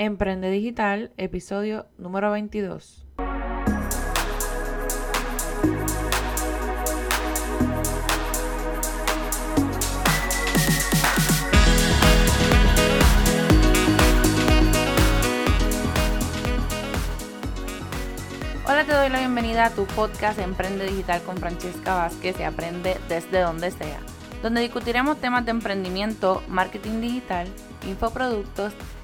Emprende Digital, episodio número 22. Hola, te doy la bienvenida a tu podcast Emprende Digital con Francesca Vázquez y aprende desde donde sea, donde discutiremos temas de emprendimiento, marketing digital, infoproductos,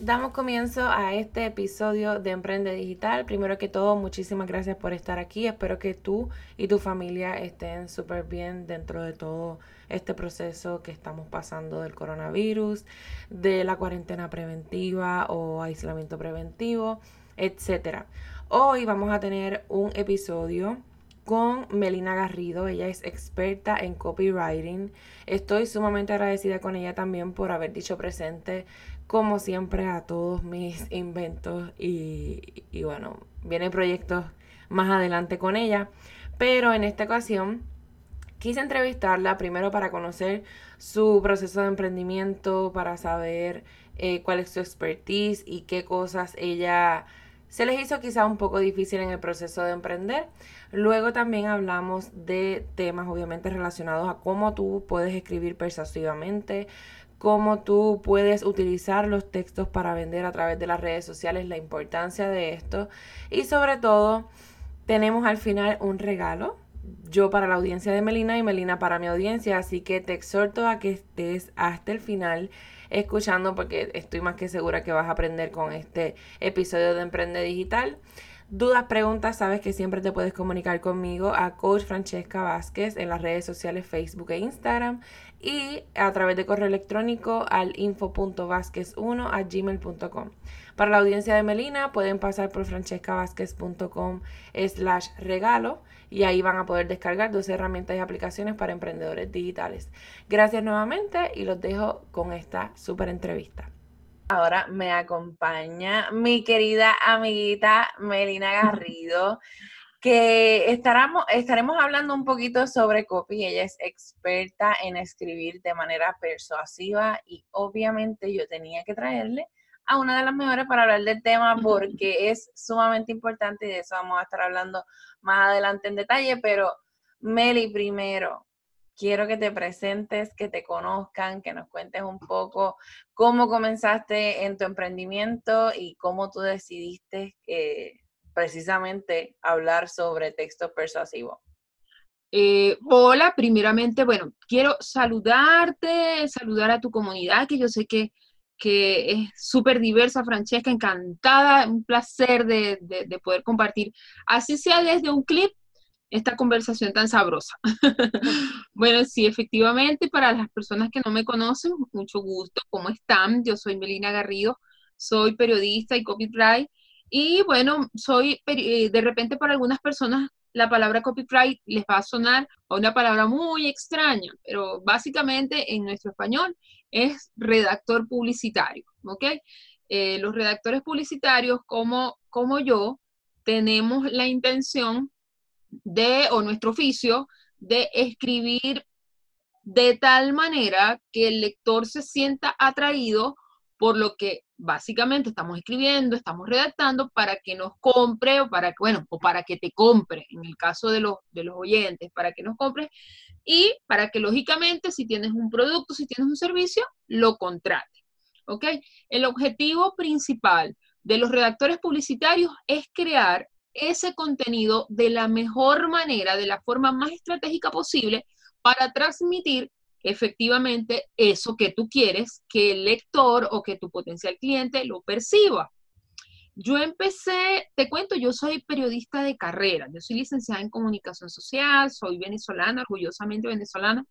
Damos comienzo a este episodio de Emprende Digital. Primero que todo, muchísimas gracias por estar aquí. Espero que tú y tu familia estén súper bien dentro de todo este proceso que estamos pasando del coronavirus, de la cuarentena preventiva o aislamiento preventivo, etc. Hoy vamos a tener un episodio con Melina Garrido. Ella es experta en copywriting. Estoy sumamente agradecida con ella también por haber dicho presente como siempre, a todos mis inventos y, bueno, vienen proyectos más adelante con ella. Pero en esta ocasión quise entrevistarla primero para conocer su proceso de emprendimiento, para saber eh, cuál es su expertise y qué cosas ella se les hizo quizá un poco difícil en el proceso de emprender. Luego también hablamos de temas obviamente relacionados a cómo tú puedes escribir persuasivamente, cómo tú puedes utilizar los textos para vender a través de las redes sociales, la importancia de esto y sobre todo tenemos al final un regalo. Yo para la audiencia de Melina y Melina para mi audiencia, así que te exhorto a que estés hasta el final escuchando porque estoy más que segura que vas a aprender con este episodio de Emprende Digital. Dudas, preguntas, sabes que siempre te puedes comunicar conmigo a Coach Francesca Vázquez en las redes sociales Facebook e Instagram y a través de correo electrónico al info.vázquez1 a gmail.com. Para la audiencia de Melina pueden pasar por francescavázquez.com slash regalo y ahí van a poder descargar dos herramientas y aplicaciones para emprendedores digitales. Gracias nuevamente y los dejo con esta súper entrevista. Ahora me acompaña mi querida amiguita Melina Garrido que estaremos, estaremos hablando un poquito sobre copy. Ella es experta en escribir de manera persuasiva y obviamente yo tenía que traerle a una de las mejores para hablar del tema porque es sumamente importante y de eso vamos a estar hablando más adelante en detalle, pero Meli primero, quiero que te presentes, que te conozcan, que nos cuentes un poco cómo comenzaste en tu emprendimiento y cómo tú decidiste que precisamente hablar sobre texto persuasivo. Eh, hola, primeramente, bueno, quiero saludarte, saludar a tu comunidad, que yo sé que, que es súper diversa, Francesca, encantada, un placer de, de, poder compartir, así sea desde un clip, esta conversación tan sabrosa. bueno, sí, efectivamente, para las personas que no me conocen, mucho gusto, ¿cómo están? Yo soy Melina Garrido, soy periodista y copyright y bueno, soy, eh, de repente para algunas personas la palabra copyright les va a sonar a una palabra muy extraña, pero básicamente en nuestro español es redactor publicitario, ¿ok? Eh, los redactores publicitarios como, como yo tenemos la intención de, o nuestro oficio, de escribir de tal manera que el lector se sienta atraído por lo que básicamente estamos escribiendo, estamos redactando para que nos compre o para que, bueno, o para que te compre, en el caso de los, de los oyentes, para que nos compre y para que lógicamente si tienes un producto, si tienes un servicio, lo contrate. ¿Ok? El objetivo principal de los redactores publicitarios es crear ese contenido de la mejor manera, de la forma más estratégica posible para transmitir efectivamente eso que tú quieres que el lector o que tu potencial cliente lo perciba. Yo empecé, te cuento, yo soy periodista de carrera, yo soy licenciada en comunicación social, soy venezolana, orgullosamente venezolana,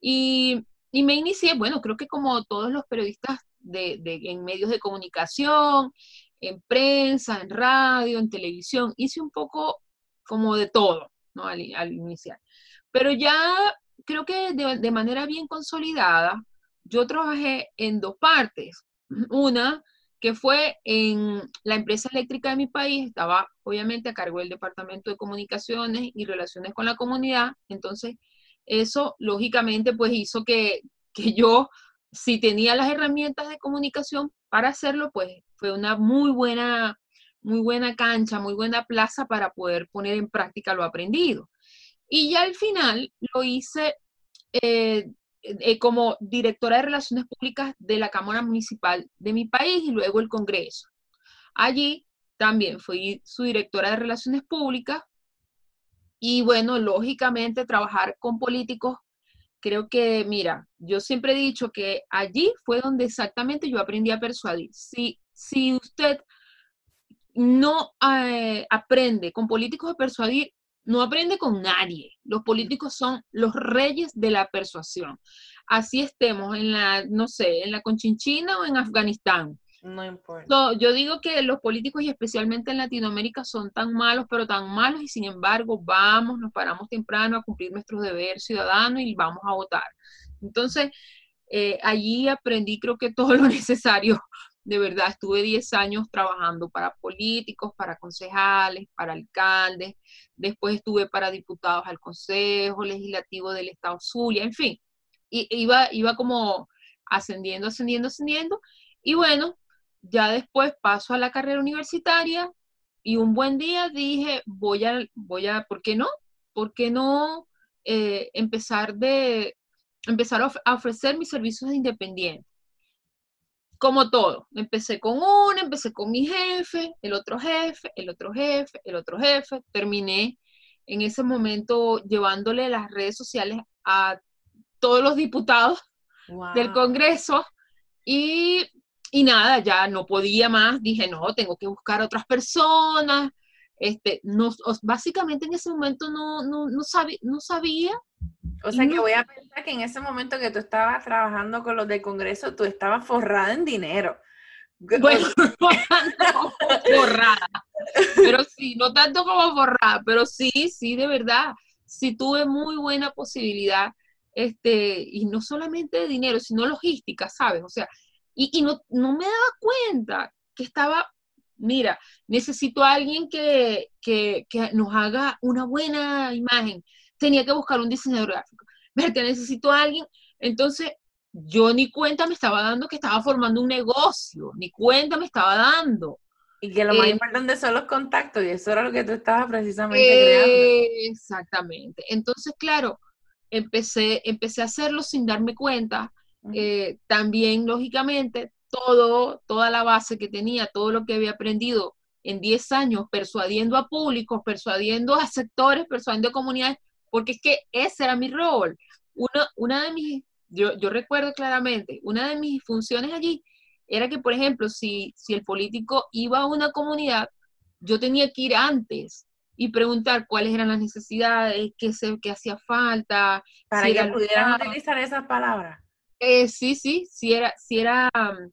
y, me inicié, bueno, creo que como todos los periodistas de, en medios de comunicación, en prensa, en radio, en televisión, hice un poco como de todo, ¿no? Al, iniciar. Pero ya creo que de, manera bien consolidada, yo trabajé en dos partes. Una, que fue en la empresa eléctrica de mi país, estaba obviamente a cargo del Departamento de Comunicaciones y Relaciones con la Comunidad, entonces eso lógicamente pues hizo que, que yo, si tenía las herramientas de comunicación para hacerlo, pues fue una muy buena, muy buena cancha, muy buena plaza para poder poner en práctica lo aprendido. Y ya al final lo hice eh, eh, como directora de Relaciones Públicas de la Cámara Municipal de mi país y luego el Congreso. Allí también fui su directora de Relaciones Públicas y bueno, lógicamente trabajar con políticos, creo que, mira, yo siempre he dicho que allí fue donde exactamente yo aprendí a persuadir. Si, si usted no eh, aprende con políticos a persuadir, no aprende con nadie. Los políticos son los reyes de la persuasión. Así estemos en la, no sé, en la Conchinchina o en Afganistán. No importa. yo digo que los políticos y especialmente en Latinoamérica son tan malos, pero tan malos y sin embargo vamos, nos paramos temprano a cumplir nuestros deberes ciudadanos y vamos a votar. Entonces, eh, allí aprendí creo que todo lo necesario. De verdad, estuve 10 años trabajando para políticos, para concejales, para alcaldes, después estuve para diputados al Consejo Legislativo del Estado Zulia, en fin, y, iba, iba como ascendiendo, ascendiendo, ascendiendo, y bueno, ya después paso a la carrera universitaria y un buen día dije, voy a, voy a, ¿por qué no? ¿Por qué no eh, empezar, de, empezar a ofrecer mis servicios de independiente? Como todo, empecé con uno, empecé con mi jefe, el otro jefe, el otro jefe, el otro jefe, terminé en ese momento llevándole las redes sociales a todos los diputados del Congreso y y nada, ya no podía más, dije, no, tengo que buscar a otras personas. Este, no, básicamente en ese momento no, no, no, no sabía. O sea que voy a pensar que en ese momento que tú estabas trabajando con los del Congreso, tú estabas forrada en dinero. Bueno, no, forrada. Pero sí, no tanto como forrada, pero sí, sí, de verdad. Sí tuve muy buena posibilidad, este, y no solamente de dinero, sino logística, ¿sabes? O sea, y, no, me daba cuenta que estaba, mira, necesito a alguien que, nos haga una buena imagen. Tenía que buscar un diseñador gráfico. Verte, necesito a alguien. Entonces, yo ni cuenta me estaba dando que estaba formando un negocio, ni cuenta me estaba dando. Y que lo más eh, importante son los contactos, y eso era lo que tú estabas precisamente creando. Exactamente. Entonces, claro, empecé, empecé a hacerlo sin darme cuenta, eh, también, lógicamente, todo, toda la base que tenía, todo lo que había aprendido en 10 años, persuadiendo a públicos, persuadiendo a sectores, persuadiendo a comunidades, porque es que ese era mi rol. Una, una de mis, yo, yo recuerdo claramente, una de mis funciones allí era que, por ejemplo, si, si el político iba a una comunidad, yo tenía que ir antes y preguntar cuáles eran las necesidades, qué, se, qué hacía falta. Para que pudieran utilizar esas palabras. Eh, sí, sí, sí era, sí era mm,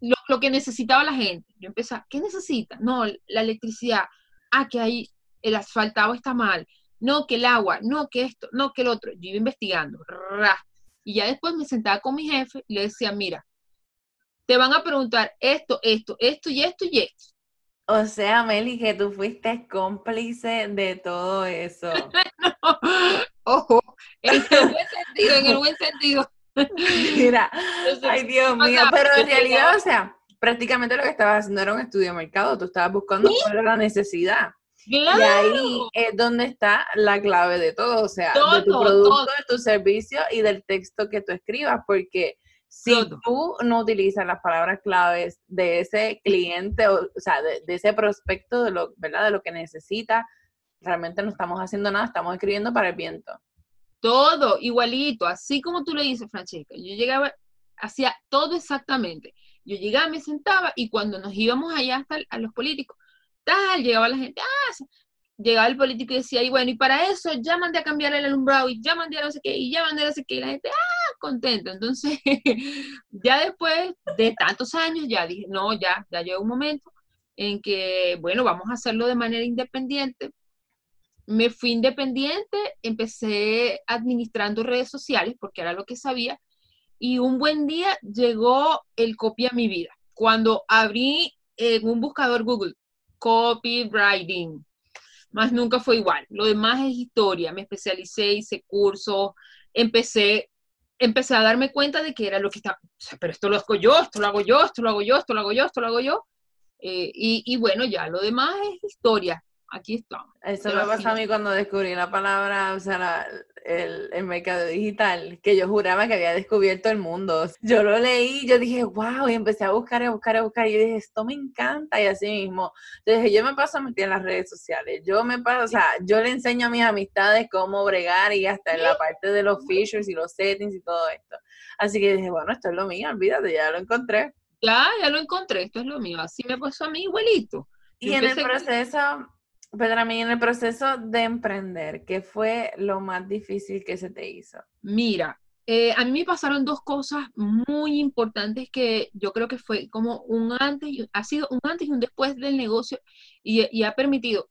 lo, que necesitaba la gente. Yo empezaba, ¿qué necesita? No, la electricidad. Ah, que ahí el asfaltado está mal. No, que el agua. No, que esto. No, que el otro. Yo iba investigando. Y ya después me sentaba con mi jefe y le decía, mira, te van a preguntar esto, esto, esto y esto y esto. O sea, Meli, que tú fuiste cómplice de todo eso. ojo, en el buen sentido, en el buen sentido. Mira, ay Dios mío, pero en realidad, o sea, prácticamente lo que estabas haciendo era un estudio de mercado, tú estabas buscando cuál era la necesidad. Y ahí es donde está la clave de todo, o sea, de tu producto, de tu servicio y del texto que tú escribas, porque si tú no utilizas las palabras claves de ese cliente, o, sea, de, de, ese prospecto, de lo, ¿verdad? De lo que necesita, realmente no estamos haciendo nada, estamos escribiendo para el viento. Todo igualito, así como tú le dices, Francesca. Yo llegaba, hacía todo exactamente. Yo llegaba, me sentaba y cuando nos íbamos allá hasta a los políticos, tal, llegaba la gente, ah, llegaba el político y decía, y bueno, y para eso ya mandé a cambiar el alumbrado y ya mandé a no sé qué, y ya mandé a no sé qué, y la gente, ah, contento. Entonces, ya después de tantos años, ya dije, no, ya, ya llegó un momento en que, bueno, vamos a hacerlo de manera independiente, me fui independiente, empecé administrando redes sociales porque era lo que sabía y un buen día llegó el copy a mi vida. Cuando abrí en un buscador Google, copywriting, más nunca fue igual. Lo demás es historia. Me especialicé, hice cursos, empecé, empecé a darme cuenta de que era lo que estaba, pero esto lo hago yo, esto lo hago yo, esto lo hago yo, esto lo hago yo, esto lo hago yo. Eh, y, y, bueno, ya lo demás es historia aquí estamos. Eso me pasó a mí cuando descubrí la palabra, o sea, el, el, mercado digital, que yo juraba que había descubierto el mundo. Yo lo leí, yo dije, wow, y empecé a buscar, a buscar, a buscar, y dije, esto me encanta, y así mismo. Entonces, yo me paso a meter en las redes sociales, yo me paso, o sea, yo le enseño a mis amistades cómo bregar y hasta en la parte de los features y los settings y todo esto. Así que dije, bueno, esto es lo mío, olvídate, ya lo encontré. Ya, ya lo encontré, esto es lo mío, así me pasó a mí igualito. Y en el proceso, pero mí en el proceso de emprender, ¿qué fue lo más difícil que se te hizo? Mira, eh, a mí me pasaron dos cosas muy importantes que yo creo que fue como un antes, ha sido un antes y un después del negocio y, ha permitido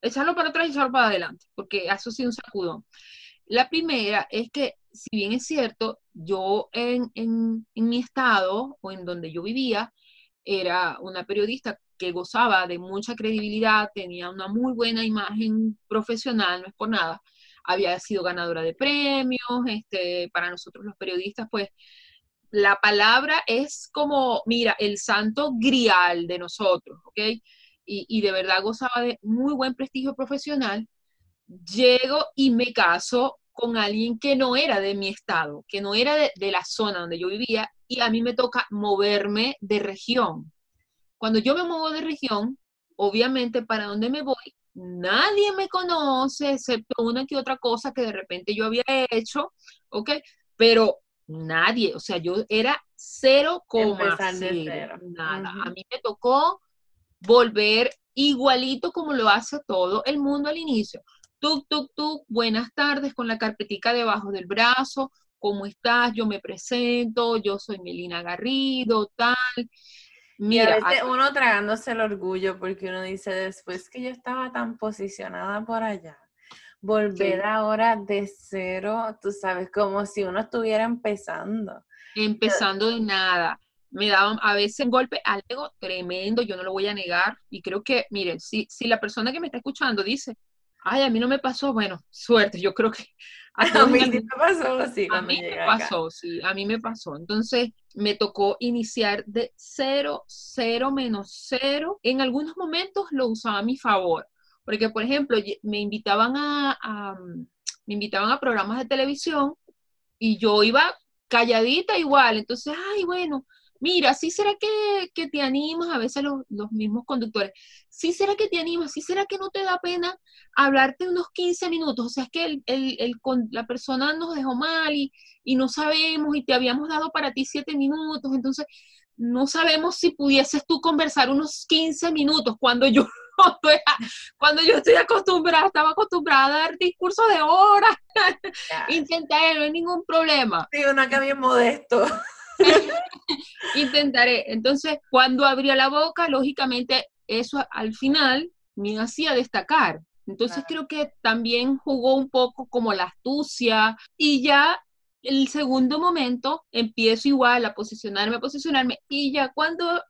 echarlo para atrás y echarlo para adelante, porque eso ha sido un sacudón. La primera es que, si bien es cierto, yo en, en mi estado o en donde yo vivía, era una periodista que gozaba de mucha credibilidad, tenía una muy buena imagen profesional, no es por nada, había sido ganadora de premios, este, para nosotros los periodistas, pues la palabra es como, mira, el santo grial de nosotros, ¿ok? Y, y de verdad gozaba de muy buen prestigio profesional. Llego y me caso con alguien que no era de mi estado, que no era de, de la zona donde yo vivía, y a mí me toca moverme de región. Cuando yo me muevo de región, obviamente para donde me voy, nadie me conoce, excepto una que otra cosa que de repente yo había hecho, ¿ok? Pero nadie, o sea, yo era cero coma nada. A mí me tocó volver igualito como lo hace todo el mundo al inicio. Tuk, tuk, tuk, buenas tardes, con la carpetica debajo del brazo, ¿cómo estás? Yo me presento, yo soy Melina Garrido, tal. Mira, a veces uno tragándose el orgullo porque uno dice después que yo estaba tan posicionada por allá, volver ahora de cero, tú sabes, como si uno estuviera empezando. Empezando de nada. Me daban a veces un golpe al ego tremendo, yo no lo voy a negar. Y creo que, miren, si, si la persona que me está escuchando dice, ay, a mí no me pasó, bueno, suerte, yo creo que a, mí me pasó, sí. A mí me pasó, sí, a mí me pasó. Entonces me tocó iniciar de cero, cero menos cero. En algunos momentos lo usaba a mi favor, porque por ejemplo me invitaban a, me invitaban a programas de televisión y yo iba calladita igual. Entonces, ay, bueno, mira, ¿sí será que, que te animas? A veces los, los, mismos conductores, ¿sí será que te animas? ¿Sí será que no te da pena hablarte unos 15 minutos? O sea, es que el, el, el, la persona nos dejó mal y, y, no sabemos y te habíamos dado para ti 7 minutos, entonces no sabemos si pudieses tú conversar unos 15 minutos cuando yo... Cuando yo estoy acostumbrada, estaba acostumbrada a dar discursos de horas, intentaré, no hay ningún problema. Sí, una que bien modesto. Intentaré. Entonces, cuando abría la boca, lógicamente, eso al final me hacía destacar. Entonces creo que también jugó un poco como la astucia y ya el segundo momento empiezo igual a posicionarme, a posicionarme y ya cuando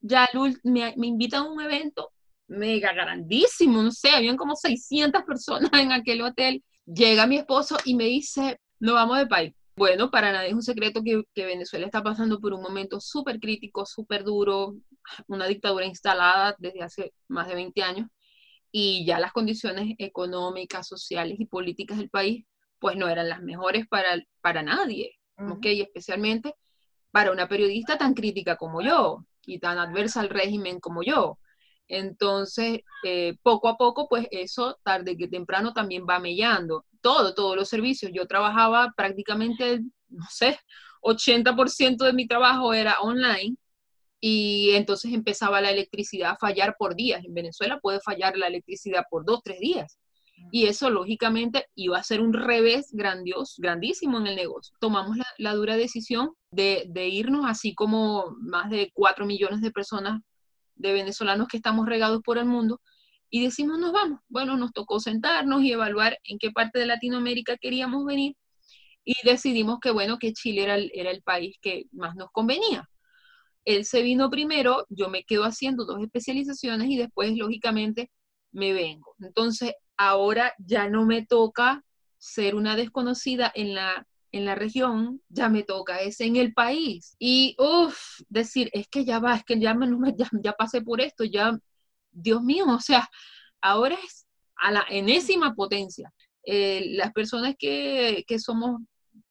ya me, me invitan a un evento mega grandísimo, no sé, habían como 600 personas en aquel hotel, llega mi esposo y me dice, no vamos de país. Bueno, para nadie es un secreto que, Venezuela está pasando por un momento súper crítico, súper duro, una dictadura instalada desde hace más de 20 años y ya las condiciones económicas, sociales y políticas del país pues no eran las mejores para, para nadie, Especialmente para una periodista tan crítica como yo y tan adversa al régimen como yo. Entonces, eh, poco a poco, pues eso tarde que temprano también va mellando. Todo, todos los servicios. Yo trabajaba prácticamente, no sé, 80% de mi trabajo era online y entonces empezaba la electricidad a fallar por días. En Venezuela puede fallar la electricidad por dos, tres días. Y eso, lógicamente, iba a ser un revés grandioso, grandísimo en el negocio. Tomamos la, dura decisión de, de, irnos, así como más de cuatro millones de personas de venezolanos que estamos regados por el mundo, y decimos nos vamos. Bueno, nos tocó sentarnos y evaluar en qué parte de Latinoamérica queríamos venir y decidimos que bueno, que Chile era el, país que más nos convenía. Él se vino primero, yo me quedo haciendo dos especializaciones y después, lógicamente, me vengo. Entonces, ahora ya no me toca ser una desconocida en la, en la región, ya me toca, es en el país. Y, uff, decir, es que ya va, es que ya, me, ya, ya pasé por esto, ya, Dios mío, o sea, ahora es a la enésima potencia. Eh, las personas que, que somos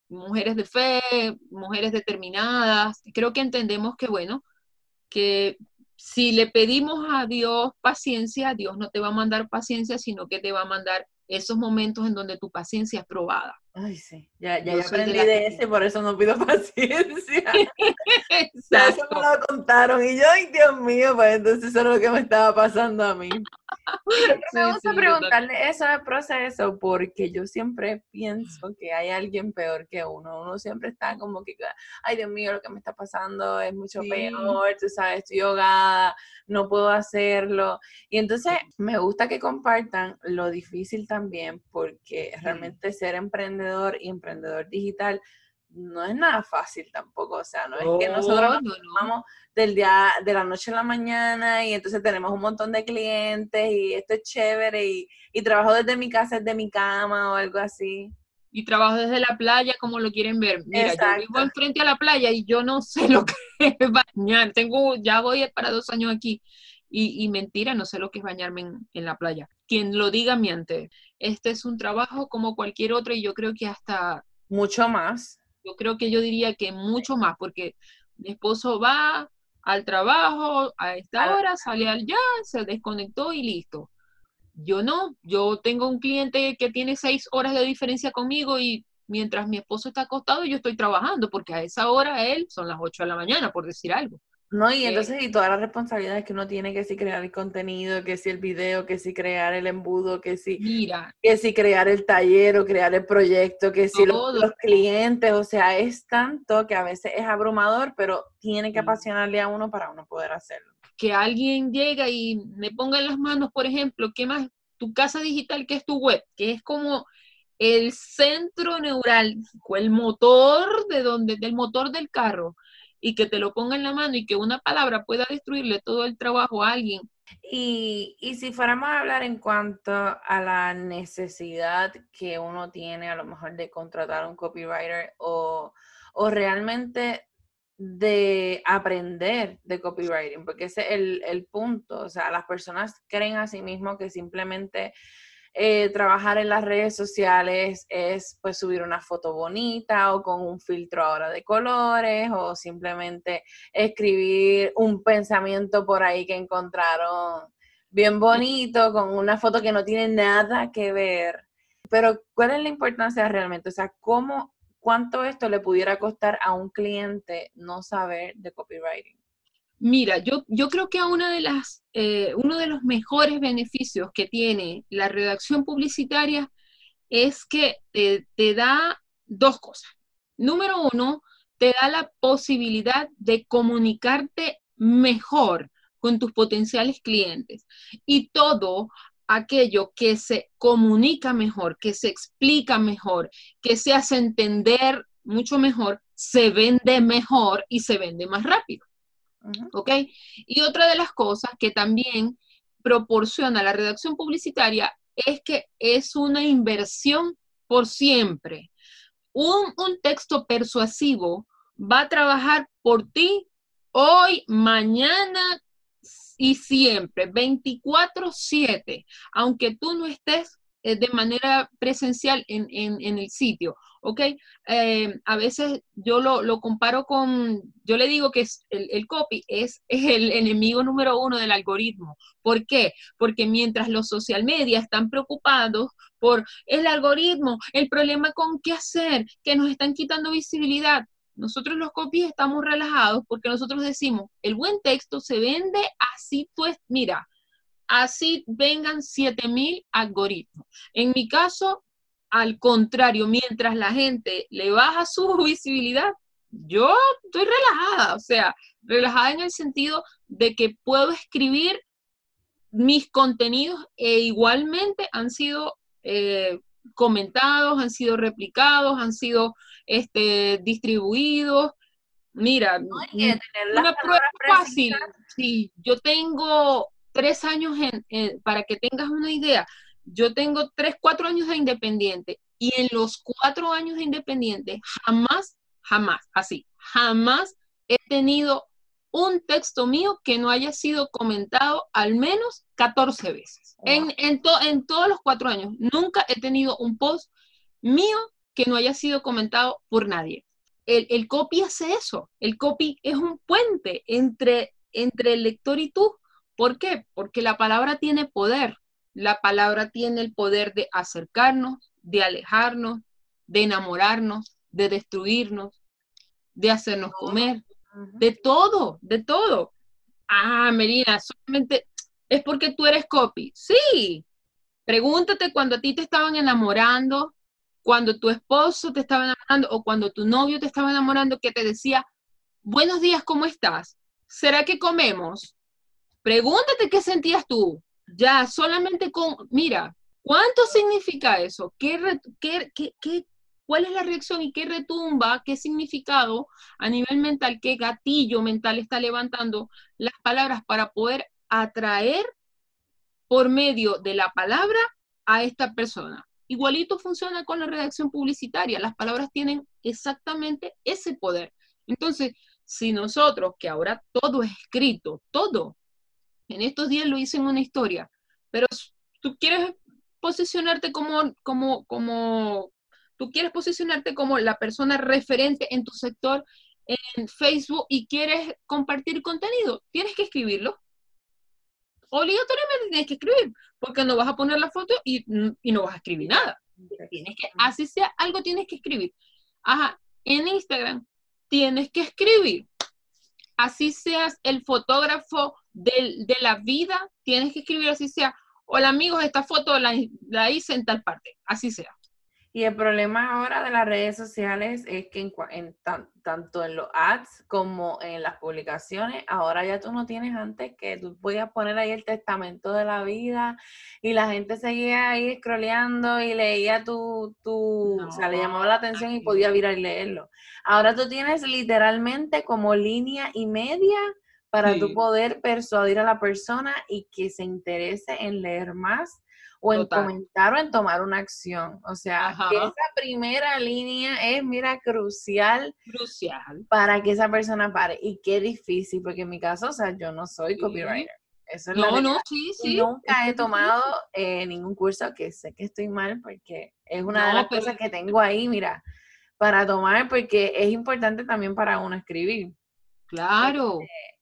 mujeres de fe, mujeres determinadas. Creo que entendemos que, bueno, que si le pedimos a Dios paciencia, Dios no te va a mandar paciencia, sino que te va a mandar esos momentos en donde tu paciencia es probada. Ay, sí, ya, ya, aprendí de, ese, por eso no pido paciencia. Eso me lo contaron y yo, ay, Dios mío, pues entonces eso es lo que me estaba pasando a mí. me gusta preguntarle eso del proceso porque yo siempre pienso que hay alguien peor que uno. Uno siempre está como que, ay, Dios mío, lo que me está pasando es mucho peor, tú sabes, estoy ahogada, no puedo hacerlo. Y entonces me gusta que compartan lo difícil también porque realmente ser emprendedor y emprendedor digital no es nada fácil tampoco, o sea, no es que nosotros nos vamos del día, de la noche a la mañana y entonces tenemos un montón de clientes y esto es chévere y, y trabajo desde mi casa, desde mi cama o algo así. Y trabajo desde la playa como lo quieren ver. Mira, yo vivo enfrente a la playa y yo no sé lo que es bañar. Tengo, ya voy para dos años aquí. Y, y, mentira, no sé lo que es bañarme en, en, la playa. Quien lo diga miente. Este es un trabajo como cualquier otro y yo creo que hasta... Mucho más. Yo creo que yo diría que mucho más, porque mi esposo va al trabajo a esta hora, sale al ya, se desconectó y listo. Yo no, yo tengo un cliente que tiene seis horas de diferencia conmigo y mientras mi esposo está acostado yo estoy trabajando, porque a esa hora él son las ocho de la mañana, por decir algo. No, y entonces, y todas las responsabilidades que uno tiene, que si crear el contenido, que si el video, que si crear el embudo, que si, Mira. que si crear el taller o crear el proyecto, que si los, clientes, o sea, es tanto que a veces es abrumador, pero tiene que apasionarle a uno para uno poder hacerlo. Que alguien llega y me ponga en las manos, por ejemplo, ¿qué más? Tu casa digital, que es tu web, que es como el centro neural, el motor de donde, del motor del carro y que te lo ponga en la mano y que una palabra pueda destruirle todo el trabajo a alguien. Y, y si fuéramos a hablar en cuanto a la necesidad que uno tiene a lo mejor de contratar un copywriter o, o realmente de aprender de copywriting, porque ese es el, el punto, o sea, las personas creen a sí mismos que simplemente eh, trabajar en las redes sociales es pues subir una foto bonita o con un filtro ahora de colores o simplemente escribir un pensamiento por ahí que encontraron bien bonito con una foto que no tiene nada que ver. Pero ¿cuál es la importancia realmente? O sea, ¿cómo, cuánto esto le pudiera costar a un cliente no saber de copywriting? Mira, yo, creo que una de las, eh, uno de los mejores beneficios que tiene la redacción publicitaria es que te, te da dos cosas. Número uno, te da la posibilidad de comunicarte mejor con tus potenciales clientes. Y todo aquello que se comunica mejor, que se explica mejor, que se hace entender mucho mejor, se vende mejor y se vende más rápido. ¿Ok? Y otra de las cosas que también proporciona la redacción publicitaria es que es una inversión por siempre. Un, un texto persuasivo va a trabajar por ti hoy, mañana y siempre, 24/7, aunque tú no estés eh, de manera presencial en, en, el sitio, ¿ok? Eh, a veces yo lo, lo, comparo con, yo le digo que es el, el copy es, es, el enemigo número uno del algoritmo. ¿Por qué? Porque mientras los social media están preocupados por el algoritmo, el problema con qué hacer, que nos están quitando visibilidad, nosotros los copies estamos relajados porque nosotros decimos, el buen texto se vende así, pues, mira, así vengan 7000 algoritmos. En mi caso, al contrario, mientras la gente le baja su visibilidad, yo estoy relajada, o sea, relajada en el sentido de que puedo escribir mis contenidos e igualmente han sido eh, comentados, han sido replicados, han sido este, distribuidos. Mira, una prueba fácil. Sí, yo tengo tres años en, para que tengas una idea, yo tengo tres, cuatro años de independiente y en los cuatro años de independiente jamás, jamás, así, jamás he tenido un texto mío que no haya sido comentado al menos 14 veces. En, en, en todos los cuatro años, nunca he tenido un post mío que no haya sido comentado por nadie. El, el, copy hace eso. El copy es un puente entre, entre el lector y tú. ¿Por qué? Porque la palabra tiene poder. La palabra tiene el poder de acercarnos, de alejarnos, de enamorarnos, de destruirnos, de hacernos comer, de todo, de todo. Ah, Melina, solamente es porque tú eres copy. Sí. Pregúntate cuando a ti te estaban enamorando, cuando tu esposo te estaba enamorando o cuando tu novio te estaba enamorando que te decía, buenos días, ¿cómo estás? ¿Será que comemos? Pregúntate qué sentías tú. Ya, solamente con, mira, ¿cuánto significa eso? ¿Qué, qué, qué, cuál es la reacción y qué retumba, qué significado a nivel mental, qué gatillo mental está levantando las palabras para poder atraer por medio de la palabra a esta persona. Igualito funciona con la redacción publicitaria, las palabras tienen exactamente ese poder. Entonces, si nosotros, que ahora todo es escrito, todo, en estos días lo hice en una historia, pero tú quieres posicionarte como, como, como, tú quieres posicionarte como la persona referente en tu sector en Facebook y quieres compartir contenido, tienes que escribirlo. Obligatoriamente tienes que escribir, porque no vas a poner la foto y, no vas a escribir nada. Tienes que, así sea, algo tienes que escribir. Ajá, en Instagram tienes que escribir. Así seas el fotógrafo de, de la vida, tienes que escribir así sea. Hola amigos, esta foto la, la hice en tal parte, así sea. Y el problema ahora de las redes sociales es que en, tanto en los ads como en las publicaciones, ahora ya tú no tienes antes que tú podías poner ahí el testamento de la vida y la gente seguía ahí scrolleando y leía tu, tu o sea, le llamaba la atención y podía ir a leerlo. Ahora tú tienes literalmente como línea y media para tú poder persuadir a la persona y que se interese en leer más o en comentar o en tomar una acción. O sea, esa primera línea es, mira, crucial. Crucial. Para que esa persona pare. Y qué difícil, porque en mi caso, o sea, yo no soy copywriter. Eso es no, no, sí, sí. Nunca he tomado eh, ningún curso que sé que estoy mal porque es una de las cosas que tengo ahí, mira, para tomar porque es importante también para uno escribir. Claro. Este,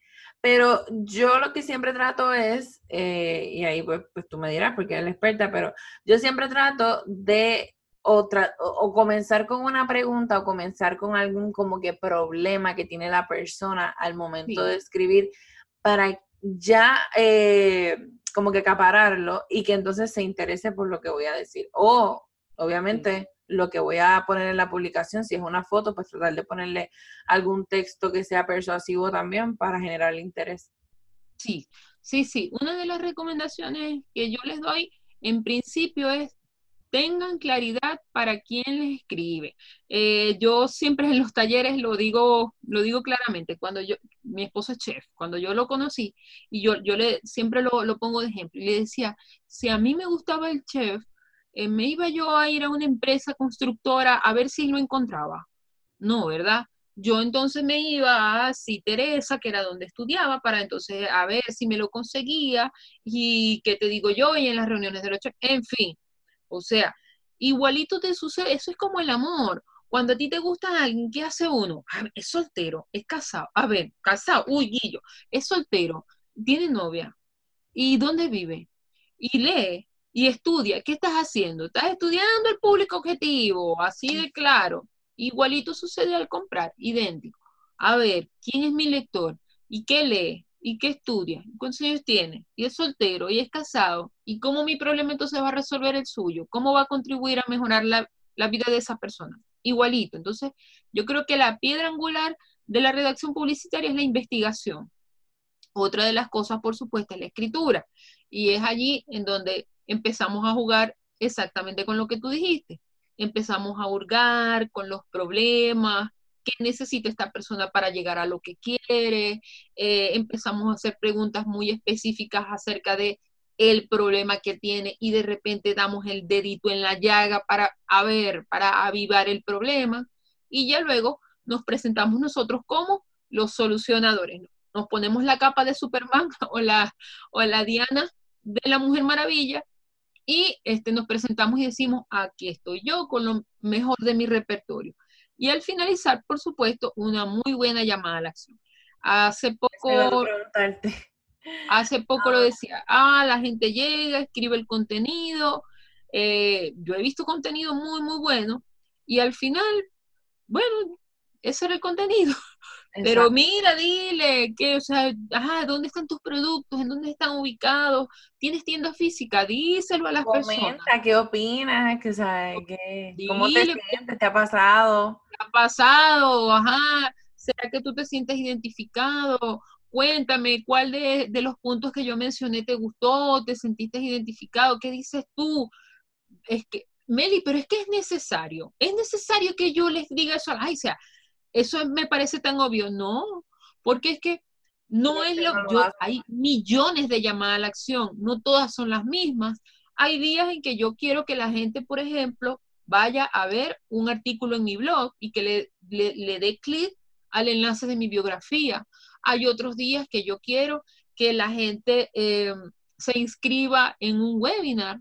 pero yo lo que siempre trato es, eh, y ahí pues, pues, tú me dirás porque eres la experta, pero yo siempre trato de otra, o, comenzar con una pregunta o comenzar con algún como que problema que tiene la persona al momento de escribir para ya eh, como que acapararlo y que entonces se interese por lo que voy a decir. O, obviamente, lo que voy a poner en la publicación, si es una foto, pues tratar de ponerle algún texto que sea persuasivo también para generar interés. Sí, sí, sí. Una de las recomendaciones que yo les doy en principio es tengan claridad para quién les escribe. Eh, yo siempre en los talleres lo digo, lo digo claramente. Cuando yo, mi esposo es chef, cuando yo lo conocí, y yo, yo le siempre lo, lo pongo de ejemplo, y le decía, si a mí me gustaba el chef, eh, me iba yo a ir a una empresa constructora a ver si lo encontraba. No, ¿verdad? Yo entonces me iba a si Teresa, que era donde estudiaba, para entonces a ver si me lo conseguía y qué te digo yo y en las reuniones de los en fin. O sea, igualito te sucede, eso es como el amor. Cuando a ti te gusta alguien, ¿qué hace uno? es soltero, es casado. A ver, casado, uy, Guillo, es soltero, tiene novia. ¿Y dónde vive? Y lee, y estudia. ¿Qué estás haciendo? Estás estudiando el público objetivo, así de claro. Igualito sucede al comprar, idéntico. A ver, ¿quién es mi lector? ¿Y qué lee? ¿Y qué estudia? ¿Cuántos años tiene? ¿Y es soltero? ¿Y es casado? ¿Y cómo mi problema entonces va a resolver el suyo? ¿Cómo va a contribuir a mejorar la, la vida de esa persona? Igualito. Entonces, yo creo que la piedra angular de la redacción publicitaria es la investigación. Otra de las cosas, por supuesto, es la escritura. Y es allí en donde empezamos a jugar exactamente con lo que tú dijiste. Empezamos a hurgar con los problemas, qué necesita esta persona para llegar a lo que quiere. Eh, empezamos a hacer preguntas muy específicas acerca de el problema que tiene y de repente damos el dedito en la llaga para, a ver, para avivar el problema y ya luego nos presentamos nosotros como los solucionadores. Nos ponemos la capa de Superman o la, o la Diana de la Mujer Maravilla y este, nos presentamos y decimos, aquí estoy yo con lo mejor de mi repertorio. Y al finalizar, por supuesto, una muy buena llamada a la acción. Hace poco, hace poco lo decía, ah, la gente llega, escribe el contenido, eh, yo he visto contenido muy, muy bueno, y al final, bueno, ese era el contenido. Pero mira, dile que, o sea, ajá, ¿dónde están tus productos? ¿En dónde están ubicados? ¿Tienes tienda física? Díselo a las personas. Comenta, ¿qué opinas? Que, o ¿Cómo te sientes? ¿Te ha pasado? ¿Te ha pasado? Ajá. ¿Será que tú te sientes identificado? Cuéntame, ¿cuál de, de los puntos que yo mencioné te gustó? ¿Te sentiste identificado? ¿Qué dices tú? Es que, Meli, pero es que es necesario. Es necesario que yo les diga eso. Ay, o sea, eso me parece tan obvio. No, porque es que no es lo yo, hay millones de llamadas a la acción, no todas son las mismas. Hay días en que yo quiero que la gente, por ejemplo, vaya a ver un artículo en mi blog y que le, le, dé clic al enlace de mi biografía. Hay otros días que yo quiero que la gente eh, se inscriba en un webinar.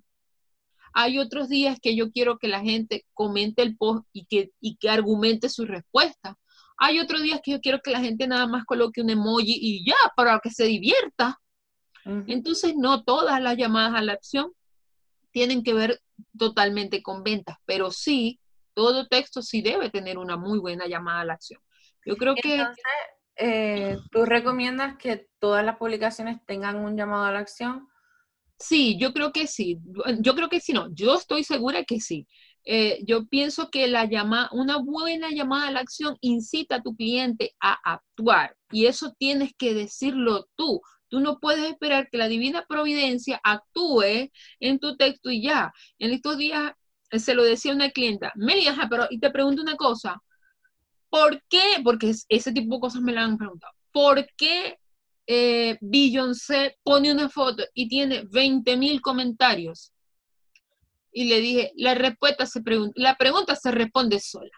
Hay otros días que yo quiero que la gente comente el post y que, y que argumente su respuesta. Hay otros días que yo quiero que la gente nada más coloque un emoji y ya, para que se divierta. Entonces, no todas las llamadas a la acción tienen que ver totalmente con ventas, pero sí, todo texto sí debe tener una muy buena llamada a la acción. Yo creo que... Entonces, eh, ¿tú recomiendas que todas las publicaciones tengan un llamado a la acción? Sí, yo creo que sí. Yo creo que sí, no. Yo estoy segura que sí. Eh, yo pienso que la llama, una buena llamada a la acción incita a tu cliente a actuar y eso tienes que decirlo tú. Tú no puedes esperar que la divina providencia actúe en tu texto y ya. En estos días eh, se lo decía una clienta, Melia, pero y te pregunto una cosa, ¿por qué? Porque ese tipo de cosas me la han preguntado. ¿Por qué eh, Beyoncé pone una foto y tiene 20 mil comentarios? y le dije, la respuesta se pregunta, la pregunta se responde sola.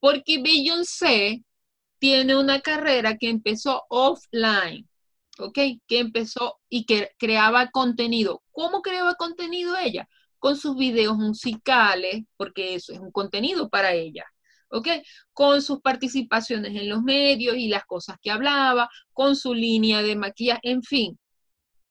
Porque Beyoncé tiene una carrera que empezó offline, ¿ok? Que empezó y que creaba contenido. ¿Cómo creaba contenido ella? Con sus videos musicales, porque eso es un contenido para ella. ¿Ok? Con sus participaciones en los medios y las cosas que hablaba, con su línea de maquillaje, en fin,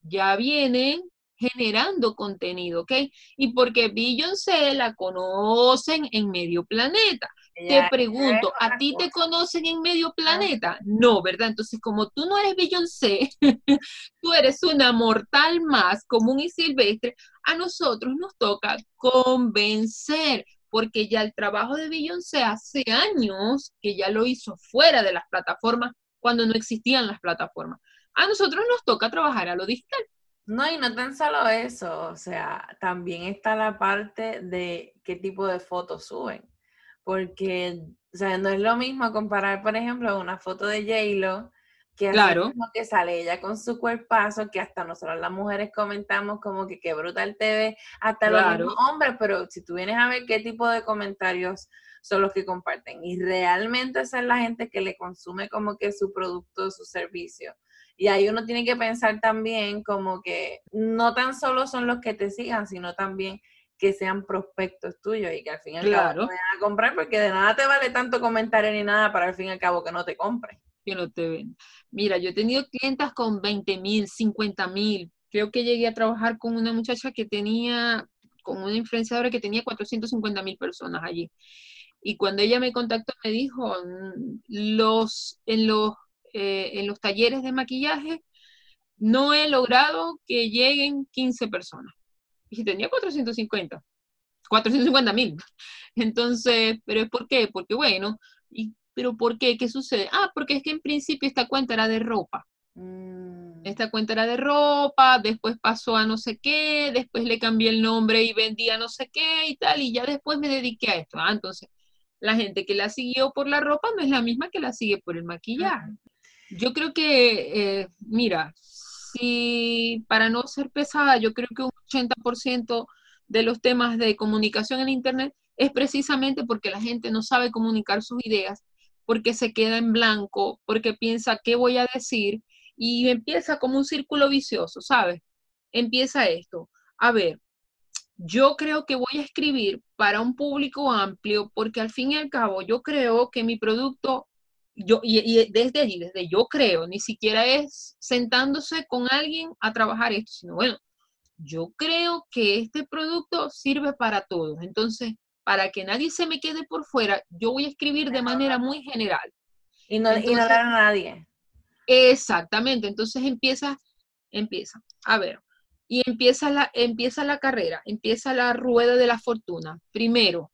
ya vienen generando contenido, ¿ok? Y porque Beyoncé la conocen en medio planeta. te pregunto, ¿a ti te conocen en medio ah. planeta? No, ¿verdad? Entonces, como tú no eres Beyoncé, tú eres una mortal más común y silvestre, a nosotros nos toca convencer, porque ya el trabajo de Beyoncé hace años que ya lo hizo fuera de las plataformas, cuando no existían las plataformas. A nosotros nos toca trabajar a lo digital. No, y no tan solo eso, o sea, también está la parte de qué tipo de fotos suben. Porque, o sea, no es lo mismo comparar, por ejemplo, una foto de J-Lo, que claro. que sale ella con su cuerpazo, que hasta nosotros las mujeres comentamos como que qué brutal te ve, hasta los mismos hombres, pero si tú vienes a ver qué tipo de comentarios son los que comparten, y realmente esa es la gente que le consume como que su producto, su servicio. Y ahí uno tiene que pensar también como que no tan solo son los que te sigan, sino también que sean prospectos tuyos y que al fin y al cabo te vayan a comprar, porque de nada te vale tanto comentario ni nada para al fin y al cabo que no te compren. Que no te ven. Mira, yo he tenido clientas con 20 mil, 50 mil. Creo que llegué a trabajar con una muchacha que tenía, con una influenciadora que tenía 450 mil personas allí. Y cuando ella me contactó, me dijo, mm, los, en los eh, en los talleres de maquillaje, no he logrado que lleguen 15 personas. Y tenía 450, 450 mil. Entonces, ¿pero es por qué? Porque bueno, y, ¿pero por qué? ¿Qué sucede? Ah, porque es que en principio esta cuenta era de ropa. Mm. Esta cuenta era de ropa, después pasó a no sé qué, después le cambié el nombre y vendía no sé qué y tal, y ya después me dediqué a esto. Ah, entonces, la gente que la siguió por la ropa no es la misma que la sigue por el maquillaje. Yo creo que, eh, mira, si para no ser pesada, yo creo que un 80% de los temas de comunicación en Internet es precisamente porque la gente no sabe comunicar sus ideas, porque se queda en blanco, porque piensa qué voy a decir y empieza como un círculo vicioso, ¿sabes? Empieza esto. A ver, yo creo que voy a escribir para un público amplio porque al fin y al cabo yo creo que mi producto, yo, y, desde allí, desde yo creo, ni siquiera es sentándose con alguien a trabajar esto, sino bueno, yo creo que este producto sirve para todos. Entonces, para que nadie se me quede por fuera, yo voy a escribir de manera muy general. Y no, y no a nadie. Exactamente, entonces empieza, empieza, a ver, y empieza la, empieza la carrera, empieza la rueda de la fortuna. Primero,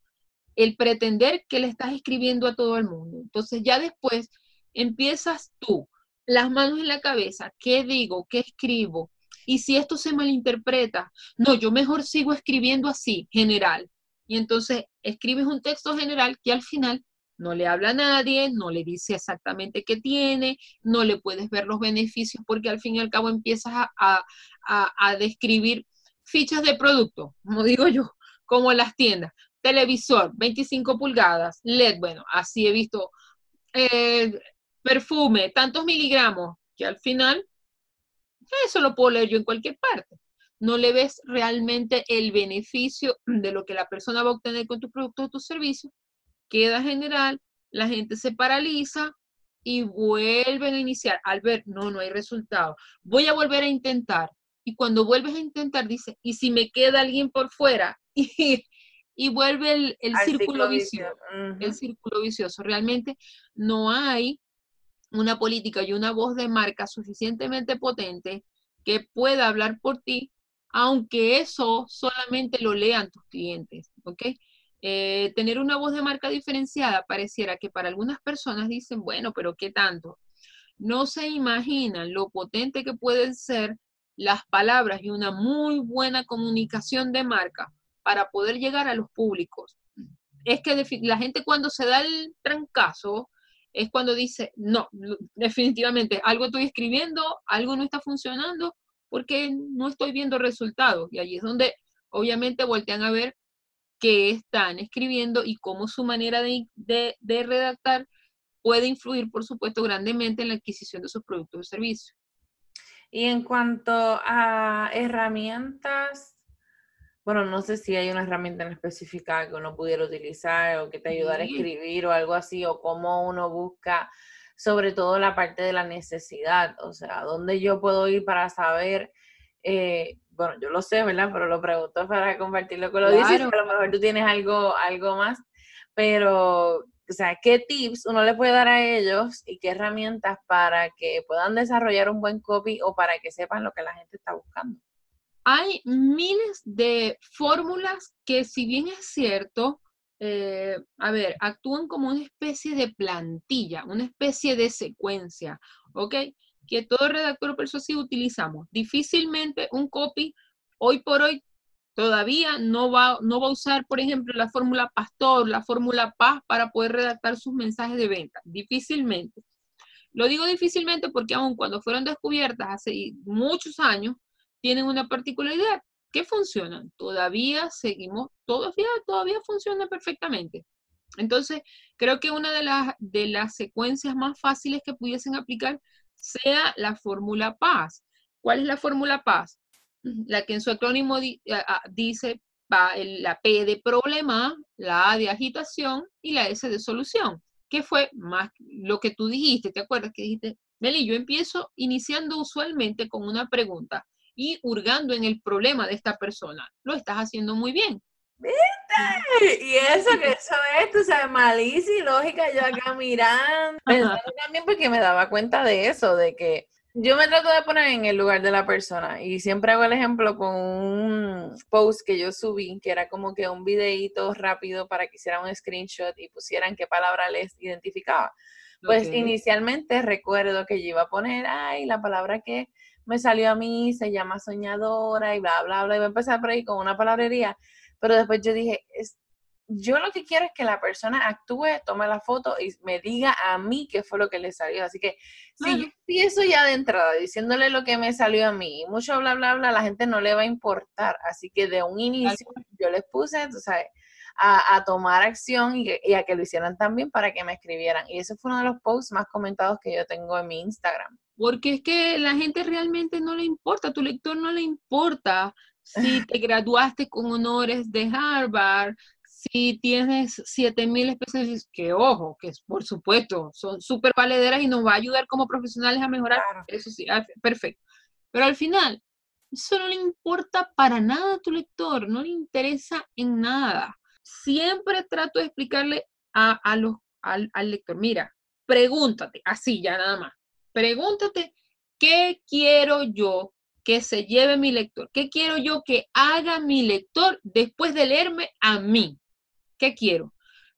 el pretender que le estás escribiendo a todo el mundo. Entonces ya después empiezas tú, las manos en la cabeza, ¿qué digo? ¿Qué escribo? Y si esto se malinterpreta, no, yo mejor sigo escribiendo así, general. Y entonces escribes un texto general que al final no le habla a nadie, no le dice exactamente qué tiene, no le puedes ver los beneficios porque al fin y al cabo empiezas a, describir fichas de producto, como digo yo, como las tiendas. Televisor, 25 pulgadas, LED, bueno, así he visto. Eh, perfume, tantos miligramos, que al final eso lo puedo leer yo en cualquier parte. No le ves realmente el beneficio de lo que la persona va a obtener con tu producto o tu servicio queda general, la gente se paraliza y vuelven a iniciar. Al ver, no, no hay resultado. Voy a volver a intentar. Y cuando vuelves a intentar, dice, ¿y si me queda alguien por fuera? Y, vuelve el, círculo vicioso. El círculo vicioso. Realmente no hay una política y una voz de marca suficientemente potente que pueda hablar por ti, aunque eso solamente lo lean tus clientes, ¿ok? Eh, tener una voz de marca diferenciada pareciera que para algunas personas dicen, bueno, pero ¿qué tanto? No se imaginan lo potente que pueden ser las palabras y una muy buena comunicación de marca para poder llegar a los públicos. Es que la gente cuando se da el trancazo es cuando dice, no, definitivamente, algo estoy escribiendo, algo no está funcionando porque no estoy viendo resultados. Y allí es donde obviamente voltean a ver que están escribiendo y cómo su manera de, redactar puede influir, por supuesto, grandemente en la adquisición de sus productos o servicios. Y en cuanto a herramientas, bueno, no sé si hay una herramienta en específica que uno pudiera utilizar o que te ayudara a escribir o algo así, o cómo uno busca sobre todo la parte de la necesidad, o sea, dónde yo puedo ir para saber eh, bueno, yo lo sé, ¿verdad? Pero lo pregunto para compartirlo con los dices, a lo mejor tú tienes algo, algo más, pero, o sea, ¿qué tips uno le puede dar a ellos y qué herramientas para que puedan desarrollar un buen copy o para que sepan lo que la gente está buscando? Hay miles de fórmulas que, si bien es cierto, eh, a ver, actúan como una especie de plantilla, una especie de secuencia, ¿ok? que todo redactor persuasivo utilizamos. Difícilmente un copy hoy por hoy todavía no va, no va a usar, por ejemplo, la fórmula Pastor, la fórmula Paz para poder redactar sus mensajes de venta. Difícilmente. Lo digo difícilmente porque aun cuando fueron descubiertas hace muchos años, tienen una particularidad que funcionan. Todavía seguimos, todavía, todavía funciona perfectamente. Entonces, creo que una de las, de las secuencias más fáciles que pudiesen aplicar sea la fórmula paz. ¿Cuál es la fórmula paz? La que en su acrónimo dice la P de problema, la A de agitación y la S de solución. ¿Qué fue más lo que tú dijiste? ¿Te acuerdas que dijiste, Meli, yo empiezo iniciando usualmente con una pregunta y hurgando en el problema de esta persona? Lo estás haciendo muy bien. ¿Viste? Y eso que eso es, tú sabes, malicia y lógica, yo acá mirando, pensando también porque me daba cuenta de eso, de que yo me trato de poner en el lugar de la persona y siempre hago el ejemplo con un post que yo subí, que era como que un videíto rápido para que hicieran un screenshot y pusieran qué palabra les identificaba. Pues inicialmente recuerdo que yo iba a poner, ay, la palabra que me salió a mí, se llama soñadora y bla, bla, bla, y voy a empezar por ahí con una palabrería, pero después yo dije, es, yo lo que quiero es que la persona actúe, tome la foto y me diga a mí qué fue lo que le salió. Así que si yo empiezo ya de entrada diciéndole lo que me salió a mí, mucho bla, bla, bla, la gente no le va a importar. Así que de un inicio yo les puse, tú sabes, a, tomar acción y, y, a que lo hicieran también para que me escribieran. Y ese fue uno de los posts más comentados que yo tengo en mi Instagram. Porque es que la gente realmente no le importa, tu lector no le importa si te graduaste con honores de Harvard, si tienes 7000 especies, que ojo, que por supuesto son súper valederas y nos va a ayudar como profesionales a mejorar, eso sí, ah, perfecto. Pero al final, eso no le importa para nada a tu lector, no le interesa en nada. Siempre trato de explicarle a, los, al, al lector, mira, pregúntate, así ya nada más, pregúntate, ¿qué quiero yo que se lleve mi lector? ¿Qué quiero yo que haga mi lector después de leerme a mí? ¿Qué quiero?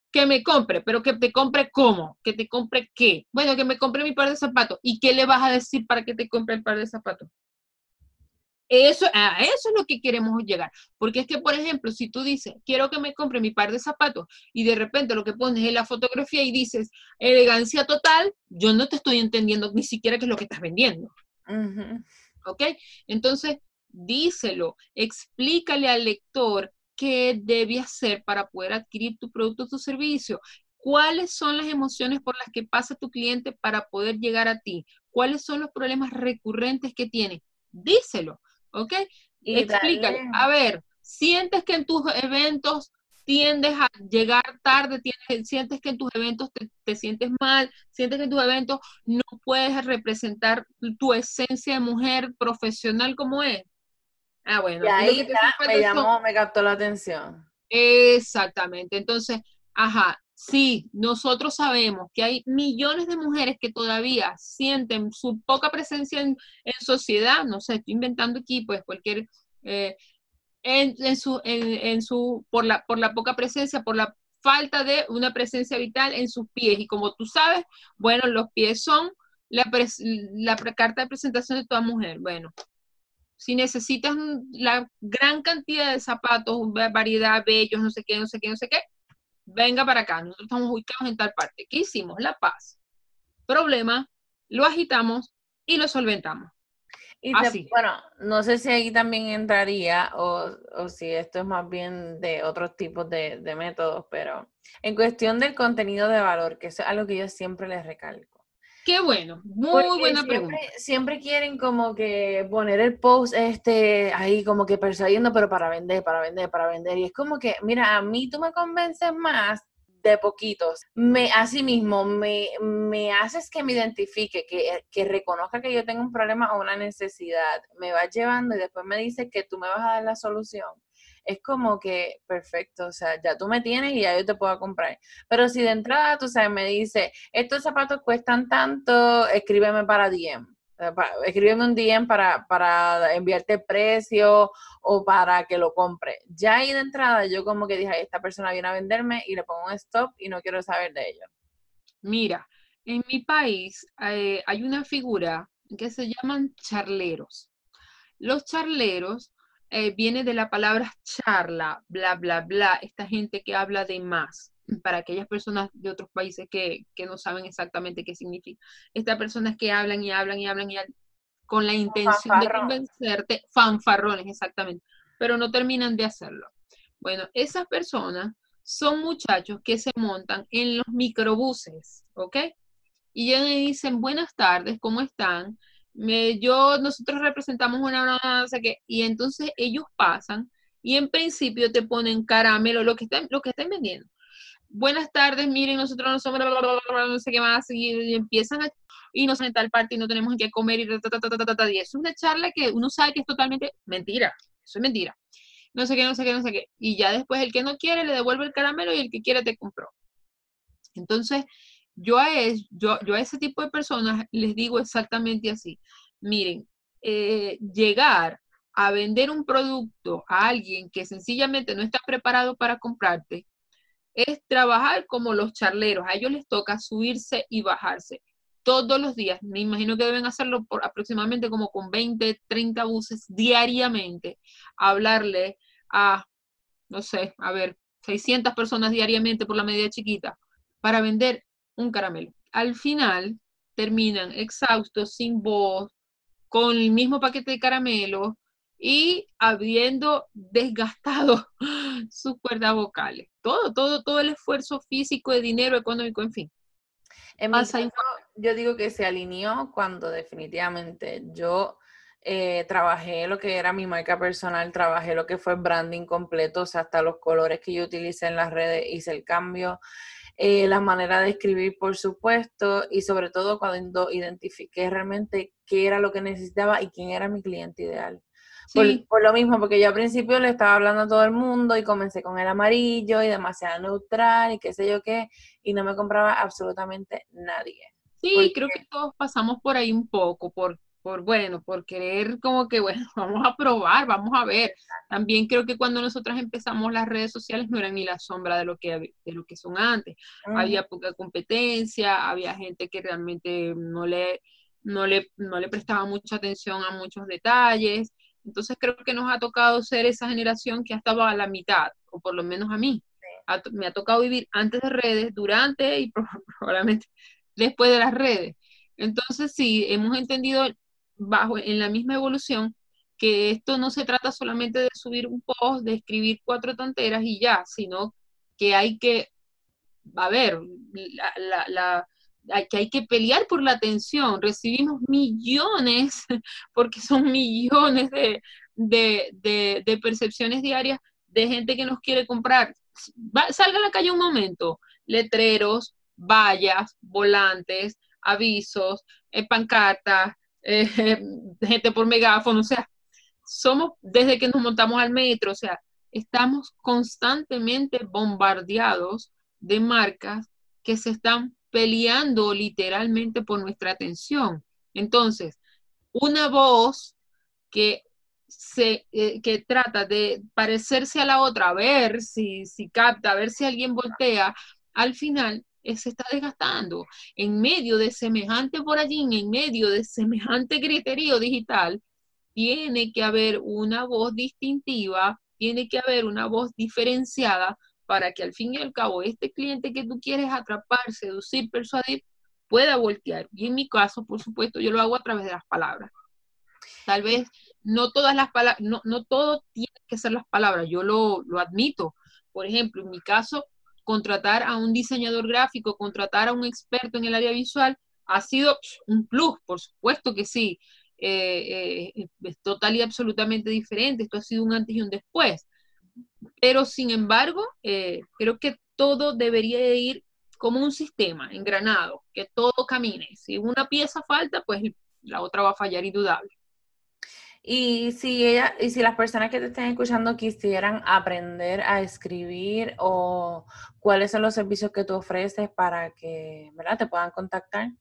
Que me compre, pero que te compre cómo, que te compre qué. Bueno, que me compre mi par de zapatos. ¿Y qué le vas a decir para que te compre el par de zapatos? Eso, a eso es lo que queremos llegar. Porque es que, por ejemplo, si tú dices, quiero que me compre mi par de zapatos y de repente lo que pones es la fotografía y dices, elegancia total, yo no te estoy entendiendo ni siquiera qué es lo que estás vendiendo. ¿Ok? Entonces, díselo, explícale al lector qué debe hacer para poder adquirir tu producto o tu servicio. ¿Cuáles son las emociones por las que pasa tu cliente para poder llegar a ti? ¿Cuáles son los problemas recurrentes que tiene? Díselo, ¿ok? Explícale. A ver, sientes que en tus eventos tiendes a llegar tarde, sientes que en tus eventos te, te, sientes mal, sientes que en tus eventos no puedes representar tu esencia de mujer profesional como es. Ah, bueno. Y ahí me llamó, me captó la atención. Exactamente. Entonces, ajá, sí, nosotros sabemos que hay millones de mujeres que todavía sienten su poca presencia en, sociedad, no sé, estoy inventando aquí, pues cualquier, eh, en, su, en, su, por la, por la poca presencia, por la falta de una presencia vital en sus pies. Y como tú sabes, bueno, los pies son la, la carta de presentación de toda mujer. Bueno, si necesitas la gran cantidad de zapatos, variedad, bellos, no sé qué, no sé qué, no sé qué, venga para acá. Nosotros estamos ubicados en tal parte. ¿Qué hicimos? La paz. Problema, lo agitamos y lo solventamos. Y bueno, no sé si ahí también entraría o, o, si esto es más bien de otros tipos de, de métodos, pero en cuestión del contenido de valor, que es algo que yo siempre les recalco Qué bueno, muy buena pregunta. Siempre quieren como que poner el post este ahí como que persuadiendo, pero para vender, para vender, para vender. Y es como que, mira, a mí tú me convences más de poquitos. Me, así mismo, me, me haces que me identifique, que, que reconozca que yo tengo un problema o una necesidad. Me vas llevando y después me dices que tú me vas a dar la solución es como que perfecto, o sea, ya tú me tienes y ya yo te puedo comprar. Pero si de entrada tú sabes, me dice, estos zapatos cuestan tanto, escríbeme para DM. Escríbeme un DM para, para enviarte precio o para que lo compre. Ya ahí de entrada yo como que dije, esta persona viene a venderme y le pongo un stop y no quiero saber de ello. Mira, en mi país eh, hay una figura que se llaman charleros. Los charleros eh, viene de la palabra charla, bla, bla, bla, esta gente que habla de más, para aquellas personas de otros países que, no saben exactamente qué significa. Estas personas que hablan y hablan y hablan y con la intención de convencerte, fanfarrones, exactamente, pero no terminan de hacerlo. Bueno, esas personas son muchachos que se montan en los microbuses, ¿ok? Y ya me dicen, buenas tardes, ¿cómo están? Yo, nosotros representamos una, sé qué, y entonces ellos pasan y en principio te ponen caramelo, lo que están, lo que están vendiendo. Buenas tardes, miren, nosotros no somos, no sé qué más, y, empiezan a, y nos en tal parte y no tenemos que comer, y, y es una charla que uno sabe que es totalmente mentira, eso es mentira. No sé qué, no sé qué, no sé qué. Y ya después el que no quiere le devuelve el caramelo y el que quiere te compró. Entonces, yo a, ese tipo de personas les digo exactamente así. Miren, eh, llegar a vender un producto a alguien que sencillamente no está preparado para comprarte es trabajar como los charleros. A ellos les toca subirse y bajarse todos los días. Me imagino que deben hacerlo por aproximadamente como con 20, 30 buses diariamente. Hablarle a, no sé, a ver, 600 personas diariamente por la medida chiquita para vender un caramelo. Al final terminan exhaustos, sin voz, con el mismo paquete de caramelo y habiendo desgastado sus cuerdas vocales. Todo, todo, todo el esfuerzo físico, de dinero, económico, en fin. En mi caso, yo digo que se alineó cuando definitivamente yo eh, trabajé lo que era mi marca personal, trabajé lo que fue branding completo, o sea, hasta los colores que yo utilicé en las redes, hice el cambio, eh, la manera de escribir, por supuesto, y sobre todo cuando identifiqué realmente qué era lo que necesitaba y quién era mi cliente ideal. Por, lo mismo, porque yo al principio le estaba hablando a todo el mundo y comencé con el amarillo y demasiado neutral y qué sé yo qué, y no me compraba absolutamente nadie. Sí, creo que todos pasamos por ahí un poco, por, por, bueno, por querer como que, bueno, vamos a probar, vamos a ver. También creo que cuando nosotras empezamos las redes sociales no eran ni la sombra de lo que, de lo que son antes. Había poca competencia, había gente que realmente no le, no le, no le prestaba mucha atención a muchos detalles. Entonces creo que nos ha tocado ser esa generación que ha estado a la mitad, o por lo menos a mí. me ha tocado vivir antes de redes, durante y probablemente después de las redes. Entonces sí, hemos entendido bajo en la misma evolución que esto no se trata solamente de subir un post, de escribir cuatro tonteras y ya, sino que hay que, a ver, la, que hay que pelear por la atención. Recibimos millones, porque son millones de, de, percepciones diarias de gente que nos quiere comprar. salga a la calle un momento, letreros, vallas, volantes, avisos, eh, pancartas, eh, gente por megáfono, o sea, somos desde que nos montamos al metro, o sea, estamos constantemente bombardeados de marcas que se están peleando literalmente por nuestra atención. Entonces, una voz que se eh, que trata de parecerse a la otra, a ver si, si capta, a ver si alguien voltea, al final se está desgastando. En medio de semejante por allí, en medio de semejante criterio digital, tiene que haber una voz distintiva, tiene que haber una voz diferenciada para que al fin y al cabo este cliente que tú quieres atrapar, seducir, persuadir, pueda voltear. Y en mi caso, por supuesto, yo lo hago a través de las palabras. Tal vez no todas las palabras, no, no todo tiene que ser las palabras, yo lo, lo admito. Por ejemplo, en mi caso, contratar a un diseñador gráfico, contratar a un experto en el área visual, ha sido un plus, por supuesto que sí. Eh, eh, es total y absolutamente diferente. Esto ha sido un antes y un después. Pero sin embargo, eh, creo que todo debería ir como un sistema engranado, que todo camine. Si una pieza falta, pues la otra va a fallar indudable. Y si ella, y si las personas que te estén escuchando quisieran aprender a escribir o cuáles son los servicios que tú ofreces para que ¿verdad? te puedan contactar.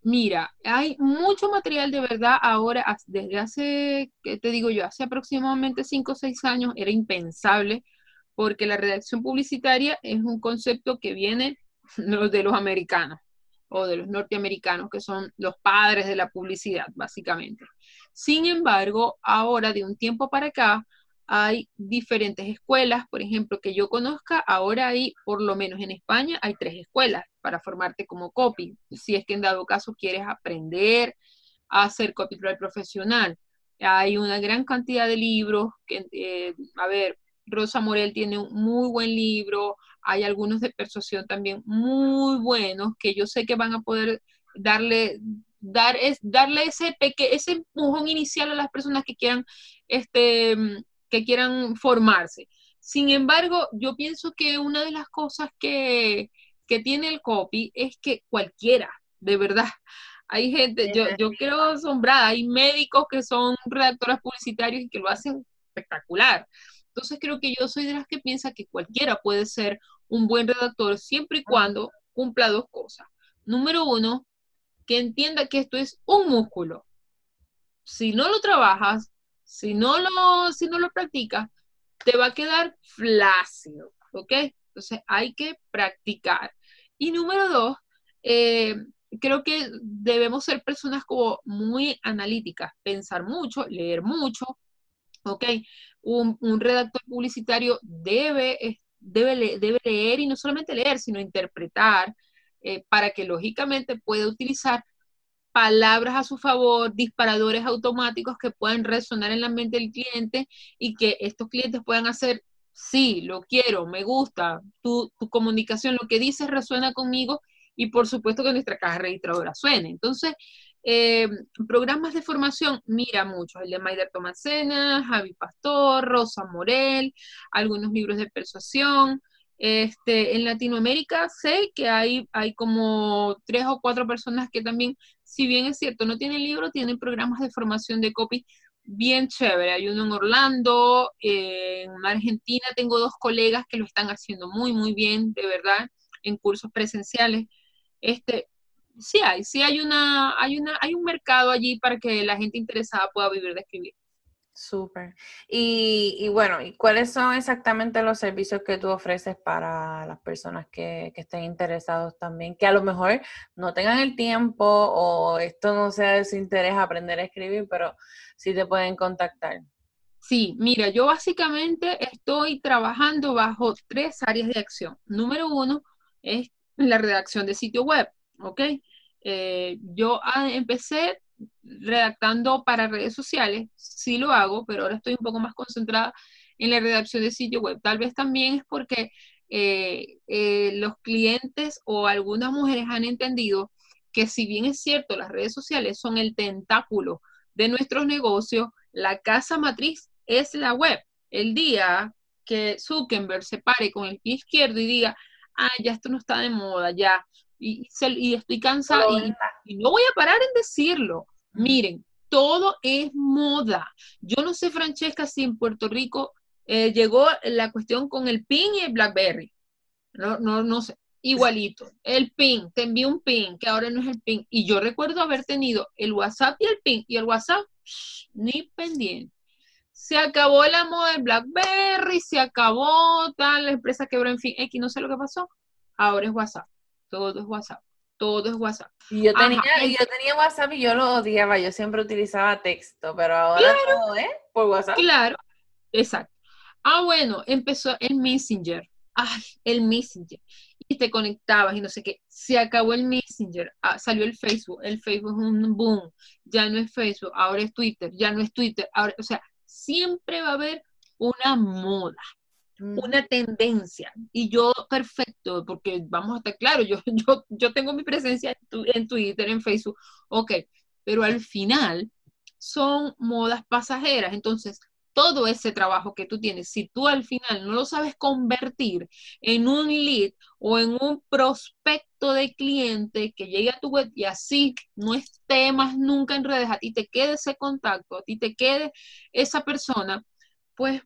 Mira, hay mucho material de verdad ahora, desde hace, ¿qué te digo yo? Hace aproximadamente 5 o 6 años era impensable porque la redacción publicitaria es un concepto que viene de los americanos o de los norteamericanos, que son los padres de la publicidad, básicamente. Sin embargo, ahora de un tiempo para acá, hay diferentes escuelas, por ejemplo, que yo conozca, ahora hay, por lo menos en España, hay tres escuelas para formarte como copy, si es que en dado caso quieres aprender a hacer copyright profesional. Hay una gran cantidad de libros, eh, a ver, Rosa Morel tiene un muy buen libro, hay algunos de persuasión también muy buenos que yo sé que van a poder darle dar es darle ese peque, ese empujón inicial a las personas que quieran este que quieran formarse. Sin embargo, yo pienso que una de las cosas que, tiene el copy es que cualquiera, de verdad, hay gente, yo, yo creo asombrada, hay médicos que son redactores publicitarios y que lo hacen espectacular. Entonces creo que yo soy de las que piensa que cualquiera puede ser un buen redactor siempre y cuando cumpla dos cosas. Número uno, que entienda que esto es un músculo. Si no lo trabajas, si no lo, si no lo practicas, te va a quedar flácido, ¿ok? Entonces hay que practicar. Y número dos, eh, creo que debemos ser personas como muy analíticas, pensar mucho, leer mucho, ¿ok? Un, redactor publicitario debe, debe, debe, leer y no solamente leer, sino interpretar eh, para que lógicamente pueda utilizar palabras a su favor, disparadores automáticos que puedan resonar en la mente del cliente y que estos clientes puedan hacer, sí, lo quiero, me gusta, tu, tu comunicación, lo que dices resuena conmigo y por supuesto que nuestra caja registradora suene. Entonces, eh, programas de formación, mira muchos, el de Maider Tomasena, Javi Pastor, Rosa Morel, algunos libros de persuasión. Este, en Latinoamérica sé que hay, hay como tres o cuatro personas que también, si bien es cierto, no tienen libro, tienen programas de formación de copy bien chévere. Hay uno en Orlando, en Argentina tengo dos colegas que lo están haciendo muy, muy bien, de verdad, en cursos presenciales este, sí hay, sí hay una, hay una, hay un mercado allí para que la gente interesada pueda vivir de escribir. Súper. Y, y, bueno, ¿y cuáles son exactamente los servicios que tú ofreces para las personas que, que, estén interesados también? Que a lo mejor no tengan el tiempo o esto no sea de su interés aprender a escribir, pero sí te pueden contactar. Sí, mira, yo básicamente estoy trabajando bajo tres áreas de acción. Número uno es la redacción de sitio web, ¿ok? Eh, yo ah, empecé redactando para redes sociales, sí lo hago, pero ahora estoy un poco más concentrada en la redacción de sitio web. Tal vez también es porque eh, eh, los clientes o algunas mujeres han entendido que si bien es cierto, las redes sociales son el tentáculo de nuestros negocios, la casa matriz es la web. El día que Zuckerberg se pare con el pie izquierdo y diga, ah, ya esto no está de moda, ya, y, estoy cansada y, no voy a parar en decirlo. Miren, todo es moda. Yo no sé, Francesca, si en Puerto Rico eh, llegó la cuestión con el PIN y el BlackBerry. No, no, no sé. Igualito. El PIN, te envío un PIN, que ahora no es el PIN. Y yo recuerdo haber tenido el WhatsApp y el PIN. Y el WhatsApp, ni pendiente se acabó la moda de BlackBerry, se acabó tal, la empresa quebró, en fin, X, no sé lo que pasó. Ahora es WhatsApp, todo es WhatsApp, todo es WhatsApp. Y yo tenía, yo tenía WhatsApp y yo lo odiaba, yo siempre utilizaba texto, pero ahora todo es por WhatsApp. Claro, exacto. Ah, bueno, empezó el Messenger. Ay, el Messenger. Y te conectabas y no sé qué. Se acabó el Messenger. Ah, salió el Facebook. El Facebook es un boom. Ya no es Facebook, ahora es Twitter. Ya no es Twitter. Ahora, o sea, siempre va a haber una moda, una tendencia. Y yo, perfecto, porque vamos a estar claros, yo, yo, yo tengo mi presencia en, Twitter, en Facebook, ok, pero al final son modas pasajeras. Entonces, todo ese trabajo que tú tienes, si tú al final no lo sabes convertir en un lead o en un prospecto de cliente que llegue a tu web y así no esté más nunca en redes, a ti te quede ese contacto, a ti te quede esa persona, pues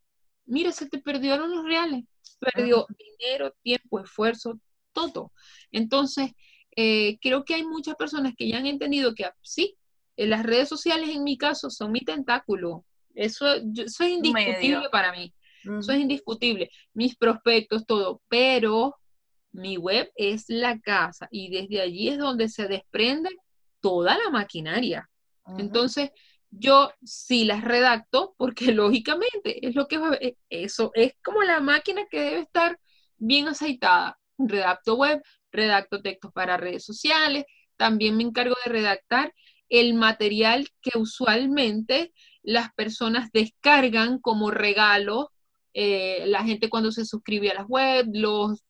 mira, se te perdieron los reales, perdió dinero, tiempo, esfuerzo, todo. Entonces, eh, creo que hay muchas personas que ya han entendido que sí, las redes sociales en mi caso son mi tentáculo, eso, es indiscutible para mí. Eso es indiscutible. Mis prospectos, todo. Pero mi web es la casa y desde allí es donde se desprende toda la maquinaria. Entonces, yo sí las redacto porque lógicamente es lo que e, eso es como la máquina que debe estar bien aceitada. Redacto web, redacto textos para redes sociales, también me encargo de redactar el material que usualmente las personas descargan como regalo, eh, la gente cuando se suscribe a las web, los,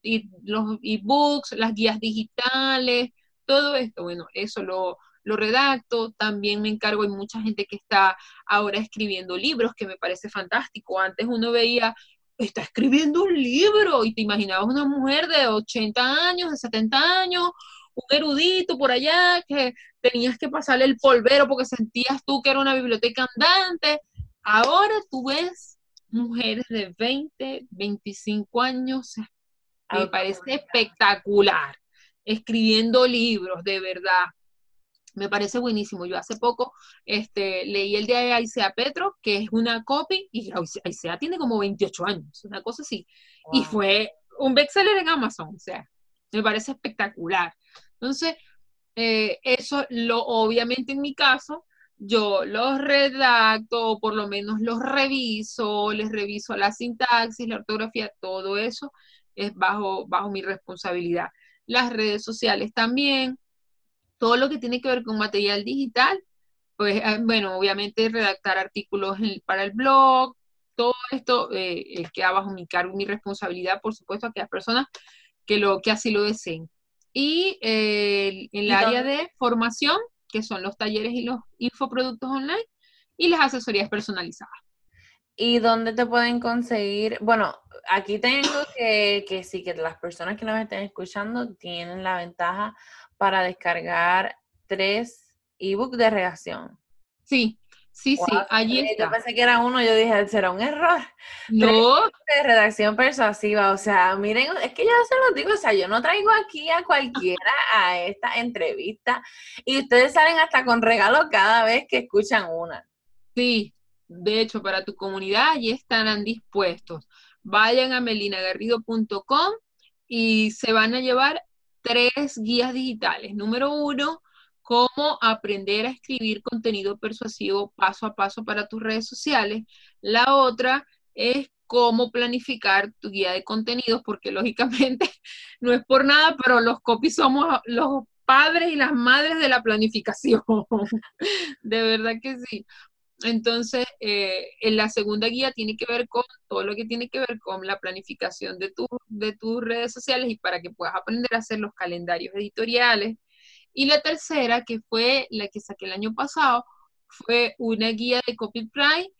los ebooks, las guías digitales, todo esto, bueno, eso lo, lo redacto, también me encargo, hay mucha gente que está ahora escribiendo libros, que me parece fantástico. Antes uno veía, está escribiendo un libro y te imaginabas una mujer de 80 años, de 70 años, un erudito por allá que tenías que pasarle el polvero porque sentías tú que era una biblioteca andante. Ahora tú ves mujeres de 20, 25 años, me parece espectacular, escribiendo libros, de verdad. Me parece buenísimo. Yo hace poco este, leí el de Aisea Petro, que es una copy, y Aisea tiene como 28 años, una cosa así. Y fue un bestseller en Amazon, o sea, me parece espectacular. Entonces, eh, eso lo, obviamente en mi caso, yo los redacto, o por lo menos los reviso, les reviso la sintaxis, la ortografía, todo eso es bajo, bajo mi responsabilidad. Las redes sociales también, todo lo que tiene que ver con material digital, pues ah, bueno, obviamente redactar artículos para el blog, todo esto eh, queda bajo mi cargo y mi responsabilidad, por supuesto, a aquellas personas que, lo, que así lo deseen. Y eh, en el área de formación, que son los talleres y los infoproductos online, y las asesorías personalizadas. ¿Y dónde te pueden conseguir? Bueno, aquí tengo que, que sí, que las personas que nos estén escuchando tienen la ventaja para descargar tres ebooks de redacción. Sí, sí, sí, allí está. Yo pensé que era uno, yo dije, será un error. No. De redacción persuasiva, o sea, miren, es que yo se los digo, o sea, yo no traigo aquí a cualquiera a esta entrevista y ustedes salen hasta con regalo cada vez que escuchan una. Sí, de hecho, para tu comunidad allí estarán dispuestos. Vayan a melinagarrido.com y se van a llevar tres guías digitales. Número uno, cómo aprender a escribir contenido persuasivo paso a paso para tus redes sociales. La otra es cómo planificar tu guía de contenidos, porque lógicamente no es por nada, pero los copies somos los padres y las madres de la planificación. de verdad que sí. Entonces, eh, en la segunda guía tiene que ver con todo lo que tiene que ver con la planificación de, de tus redes sociales y para que puedas aprender a hacer los calendarios editoriales. Y la tercera, que fue la que saqué el año pasado, fue una guía de copyright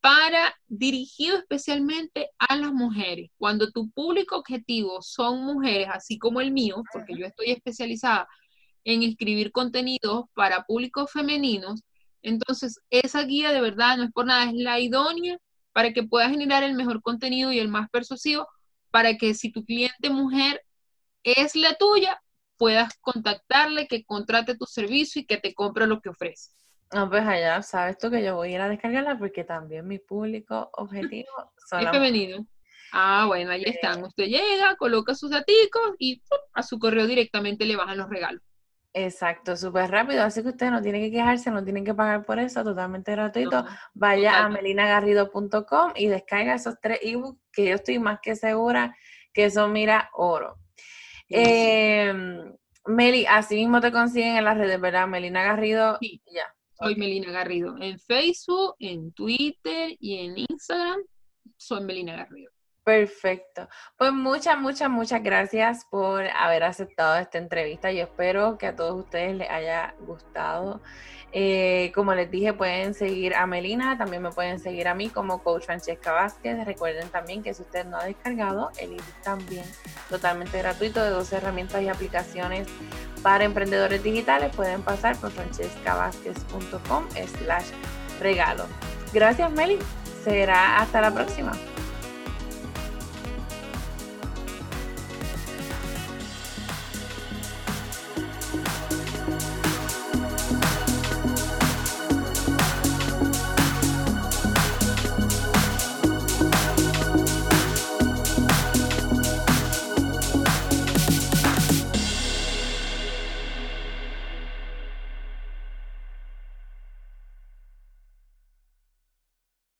para dirigido especialmente a las mujeres. Cuando tu público objetivo son mujeres, así como el mío, porque yo estoy especializada en escribir contenidos para públicos femeninos, entonces, esa guía de verdad no es por nada, es la idónea para que puedas generar el mejor contenido y el más persuasivo para que si tu cliente mujer es la tuya, puedas contactarle, que contrate tu servicio y que te compre lo que ofrece. No, pues allá sabes tú que yo voy a ir a descargarla porque también mi público objetivo son es femenino. Ah, bueno, ahí están. Usted llega, coloca sus datos y a su correo directamente le bajan los regalos. Exacto, súper rápido, así que usted no tiene que quejarse, no tienen que pagar por eso, totalmente gratuito. Vaya a melinagarrido.com y descarga esos tres ebooks que yo estoy más que segura que son, mira, oro. Em, Meli, así mismo te consiguen en las redes, ¿verdad? Melina Garrido. Sí, ya. Soy Melina Garrido. En Facebook, en Twitter y en Instagram, soy Melina Garrido. Perfecto. Pues muchas, muchas, muchas gracias por haber aceptado esta entrevista. Yo espero que a todos ustedes les haya gustado. Eh, como les dije, pueden seguir a Melina, también me pueden seguir a mí como Coach Francesca Vázquez. Recuerden también que si usted no ha descargado, el ebook también totalmente gratuito de 12 herramientas y aplicaciones para emprendedores digitales, pueden pasar por francescavázquez.com slash regalo. Gracias Meli, será hasta la próxima.